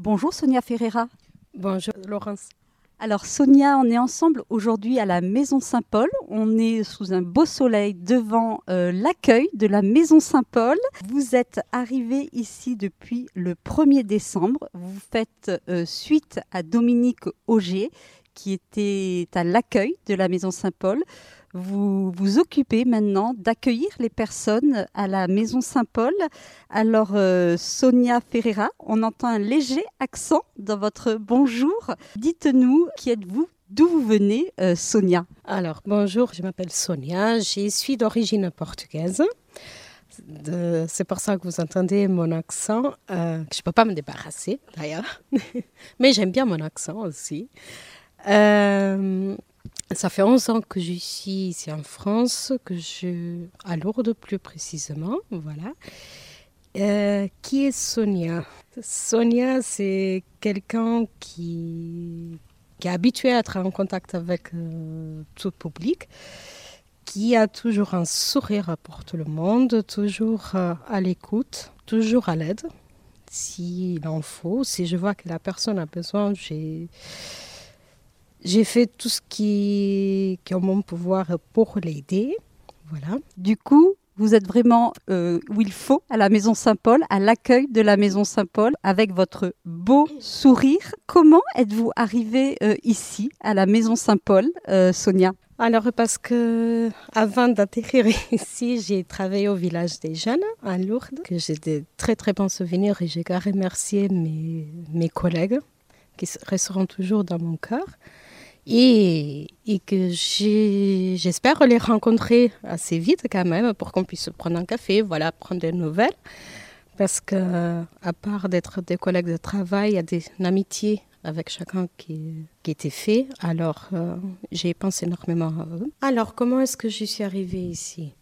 Bonjour Sonia Ferreira. Bonjour Laurence. Alors Sonia, on est ensemble aujourd'hui à la Maison Saint-Paul. On est sous un beau soleil devant euh, l'accueil de la Maison Saint-Paul. Vous êtes arrivé ici depuis le 1er décembre. Vous faites euh, suite à Dominique Auger qui était à l'accueil de la Maison Saint-Paul vous vous occupez maintenant d'accueillir les personnes à la Maison Saint-Paul. Alors, euh, Sonia Ferreira, on entend un léger accent dans votre bonjour. Dites-nous, qui êtes-vous D'où vous venez, euh, Sonia? Alors, bonjour, je m'appelle Sonia, je suis d'origine portugaise. C'est pour ça que vous entendez mon accent. Euh, je ne peux pas me débarrasser, d'ailleurs. Mais j'aime bien mon accent aussi. Euh, ça fait 11 ans que je suis ici en France, que je à Lourdes plus précisément, voilà. Euh, qui est Sonia? Sonia, c'est quelqu'un qui, qui est habitué à être en contact avec euh, tout public, qui a toujours un sourire pour tout le monde, toujours euh, à l'écoute, toujours à l'aide, s'il en faut. Si je vois que la personne a besoin, j'ai j'ai fait tout ce qui, qui est en mon pouvoir pour l'aider. Voilà. Du coup, vous êtes vraiment euh, où il faut, à la Maison Saint-Paul, à l'accueil de la Maison Saint-Paul, avec votre beau sourire. Comment êtes-vous arrivée euh, ici, à la Maison Saint-Paul, euh, Sonia? Alors parce que avant d'atterrir ici, j'ai travaillé au village des jeunes à Lourdes, que j'ai de très très bons souvenirs et j'ai qu'à remercier mes, mes collègues qui resteront toujours dans mon cœur et, que j'espère les rencontrer assez vite quand même pour qu'on puisse prendre un café, voilà, prendre des nouvelles. Parce que, à part d'être des collègues de travail, il y a des amitiés avec chacun qui, qui était fait. Alors, euh, j'ai pensé énormément à eux. Alors, comment est-ce que je suis arrivée ici?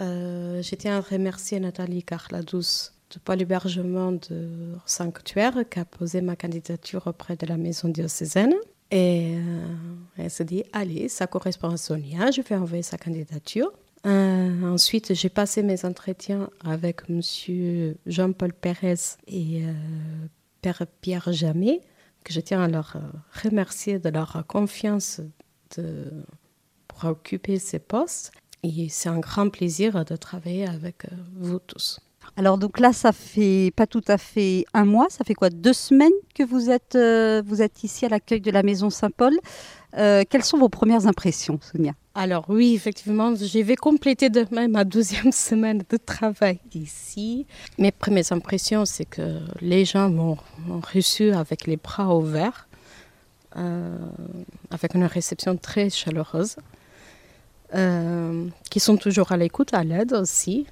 Euh, Je tiens à remercier Nathalie Carladous de Paul Hébergement de Sanctuaire qui a posé ma candidature auprès de la maison diocésaine. Et euh, elle se dit, allez, ça correspond à Sonia, je vais envoyer sa candidature. Euh, ensuite, j'ai passé mes entretiens avec Monsieur Jean-Paul Pérez et euh, Père Pierre Jamet, que je tiens à leur remercier de leur confiance pour occuper ces postes. Et c'est un grand plaisir de travailler avec vous tous. Alors donc là, ça fait pas tout à fait un mois, ça fait quoi Deux semaines que vous êtes, euh, vous êtes ici à l'accueil de la Maison Saint-Paul. Euh, quelles sont vos premières impressions, Sonia? Alors oui, effectivement, je vais compléter demain ma deuxième semaine de travail ici. Mes premières impressions, c'est que les gens m'ont reçu avec les bras ouverts, euh, avec une réception très chaleureuse, qui sont toujours à l'écoute, à l'aide aussi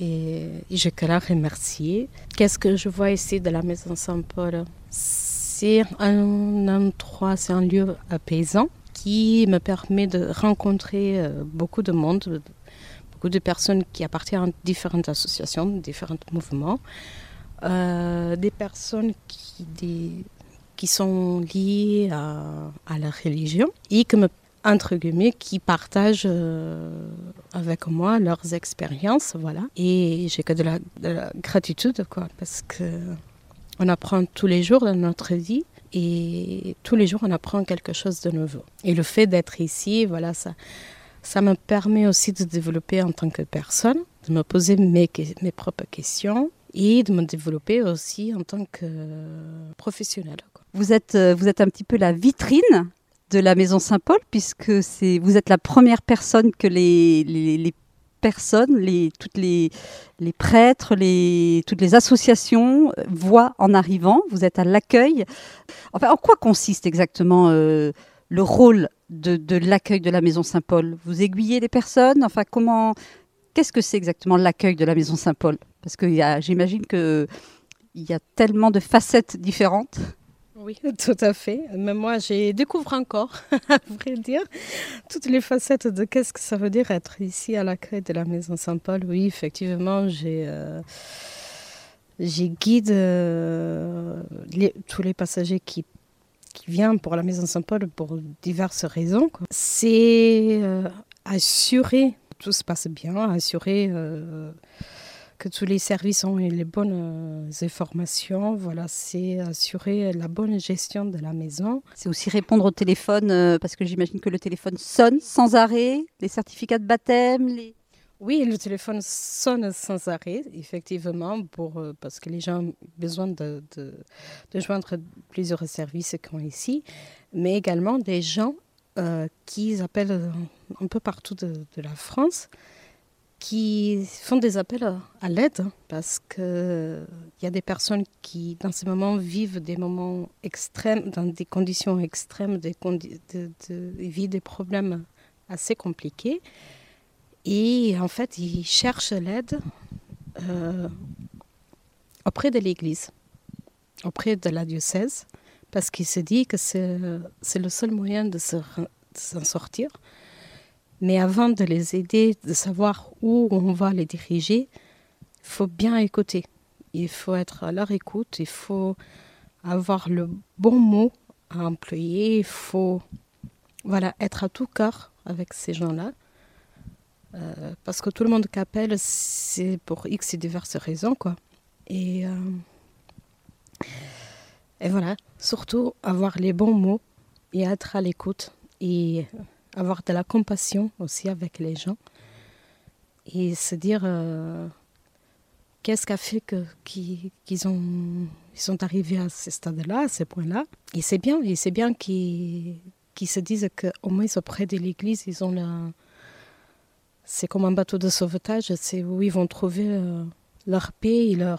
et je la remercier. Qu'est-ce que je vois ici de la Maison Saint-Paul? C'est un endroit, c'est un lieu apaisant qui me permet de rencontrer euh, beaucoup de monde, beaucoup de personnes qui appartiennent à différentes associations, différents mouvements, euh, des personnes qui sont liées à, à, la religion et qui me entre guillemets, qui partagent euh, avec moi leurs expériences, voilà. Et j'ai que de la, gratitude, quoi, parce que on apprend tous les jours dans notre vie et tous les jours on apprend quelque chose de nouveau. Et le fait d'être ici, voilà, ça, ça me permet aussi de développer en tant que personne, de me poser mes, mes propres questions et de me développer aussi en tant que professionnel. Vous êtes, euh, vous êtes un petit peu la vitrine de la Maison Saint-Paul, puisque c'est vous êtes la première personne que les, les, personnes, les, toutes les, les prêtres, les, toutes les associations voient en arrivant. Vous êtes à l'accueil. Enfin, en quoi consiste exactement euh, le rôle de, de l'accueil de la Maison Saint-Paul? Vous aiguillez les personnes? Enfin, comment Qu'est-ce que c'est exactement l'accueil de la Maison Saint-Paul? Parce que j'imagine qu'il y a tellement de facettes différentes. Oui, tout à fait. Mais moi, j'ai découvert encore, à vrai dire, toutes les facettes de qu'est-ce que ça veut dire être ici à l'accueil de la Maison Saint-Paul. Oui, effectivement, j'ai euh, guide euh, tous les passagers qui, qui viennent pour la Maison Saint-Paul pour diverses raisons. C'est euh, assurer tout se passe bien, assurer que tous les services ont les bonnes euh, informations. Voilà, c'est assurer la bonne gestion de la maison. C'est aussi répondre au téléphone, euh, parce que j'imagine que le téléphone sonne sans arrêt, les certificats de baptême, les... Oui, le téléphone sonne sans arrêt, effectivement, pour, euh, parce que les gens ont besoin de, de, de joindre plusieurs services qu'on ici, mais également des gens euh, qui appellent un peu partout de, de la France qui font des appels à, l'aide parce qu'il y a des personnes qui, dans ces moments, vivent des moments extrêmes, dans des conditions extrêmes, des de, de, vivent des problèmes assez compliqués. Et en fait, ils cherchent l'aide euh, auprès de l'Église, auprès de la diocèse, parce qu'ils se disent que c'est le seul moyen de s'en sortir. Mais avant de les aider, de savoir où on va les diriger, il faut bien écouter. Il faut être à leur écoute, il faut avoir le bon mot à employer, il faut voilà, être à tout cœur avec ces gens-là. Euh, parce que tout le monde qu'appelle, c'est pour X et diverses raisons. Quoi. Et, euh, et voilà, surtout avoir les bons mots et être à l'écoute. Et avoir de la compassion aussi avec les gens et se dire euh, qu'est-ce qui a fait qu'ils qu ont ils sont arrivés à ce stade-là, à ce point-là. Et c'est bien, et c'est bien qu'ils qu se disent qu'au moins auprès de l'Église, ils ont. C'est comme un bateau de sauvetage, c'est où ils vont trouver euh, leur paix. Euh,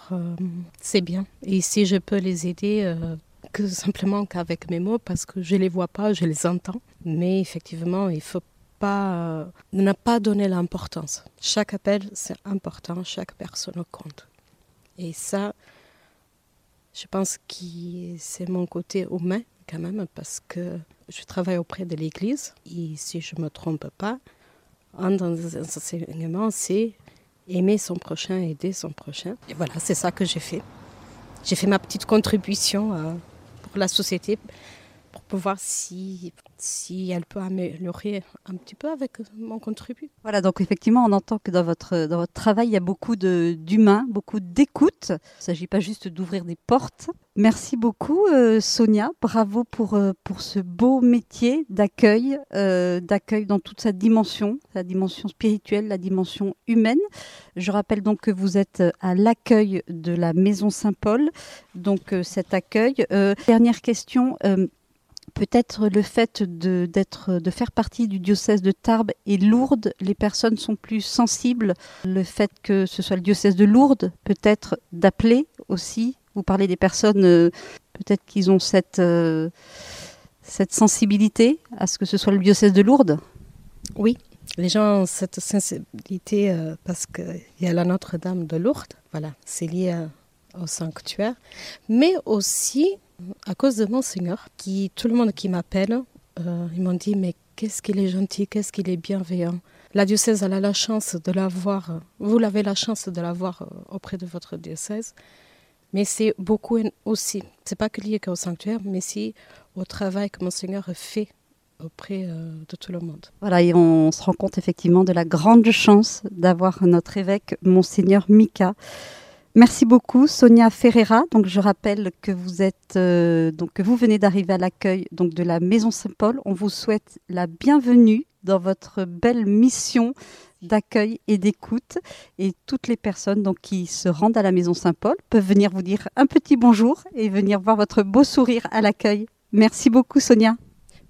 c'est bien. Et si je peux les aider, euh, que simplement qu'avec mes mots, parce que je les vois pas, je les entends. Mais effectivement, il faut pas euh, ne pas donner l'importance. Chaque appel, c'est important, chaque personne compte. Et ça, je pense que c'est mon côté humain quand même, parce que je travaille auprès de l'Église, et si je ne me trompe pas, un des enseignements, c'est aimer son prochain, aider son prochain. Et voilà, c'est ça que j'ai fait. J'ai fait ma petite contribution à, pour la société pour voir si, si elle peut améliorer un petit peu avec mon contribut. Voilà, donc effectivement, on entend que dans votre, dans votre travail, il y a beaucoup d'humains, beaucoup d'écoute. Il ne s'agit pas juste d'ouvrir des portes. Merci beaucoup, euh, Sonia. Bravo pour, euh, pour ce beau métier d'accueil, euh, d'accueil dans toute sa dimension, la dimension spirituelle, la dimension humaine. Je rappelle donc que vous êtes à l'accueil de la Maison Saint-Paul. Donc cet accueil. Dernière question. Peut-être le fait de, de faire partie du diocèse de Tarbes et Lourdes, les personnes sont plus sensibles. Le fait que ce soit le diocèse de Lourdes, peut-être d'appeler aussi. Vous parlez des personnes, euh, peut-être qu'ils ont cette, euh, cette sensibilité à ce que ce soit le diocèse de Lourdes Oui, les gens ont cette sensibilité euh, parce qu'il y a la Notre-Dame de Lourdes. Voilà, c'est lié au sanctuaire. Mais aussi à cause de mon Seigneur, qui, tout le monde qui m'appelle, euh, ils m'ont dit Mais qu'est-ce qu'il est gentil, qu'est-ce qu'il est bienveillant. La diocèse, elle a la chance de l'avoir, vous l'avez la chance de l'avoir auprès de votre diocèse. Mais c'est beaucoup aussi, c'est pas que lié qu'au sanctuaire, mais aussi au travail que Monseigneur fait auprès euh, de tout le monde. Voilà, et on se rend compte effectivement de la grande chance d'avoir notre évêque, Monseigneur Mika. Merci beaucoup, Sonia Ferreira. Donc, je rappelle que vous êtes, euh, donc que vous venez d'arriver à l'accueil donc de la Maison Saint-Paul. On vous souhaite la bienvenue dans votre belle mission d'accueil et d'écoute. Et toutes les personnes donc, qui se rendent à la Maison Saint-Paul peuvent venir vous dire un petit bonjour et venir voir votre beau sourire à l'accueil. Merci beaucoup, Sonia.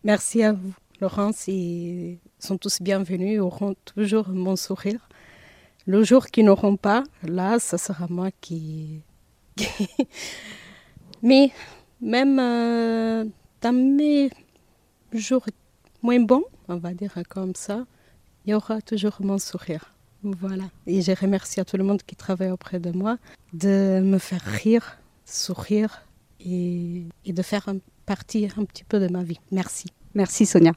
Merci à vous, Laurence. Ils sont tous bienvenus, auront toujours mon sourire. Le jour qu'ils n'auront pas, là, ce sera moi qui. Mais même euh, dans mes jours moins bons, on va dire comme ça, il y aura toujours mon sourire. Voilà. Et je remercie à tout le monde qui travaille auprès de moi de me faire rire, sourire et, de faire partie un petit peu de ma vie. Merci. Merci Sonia.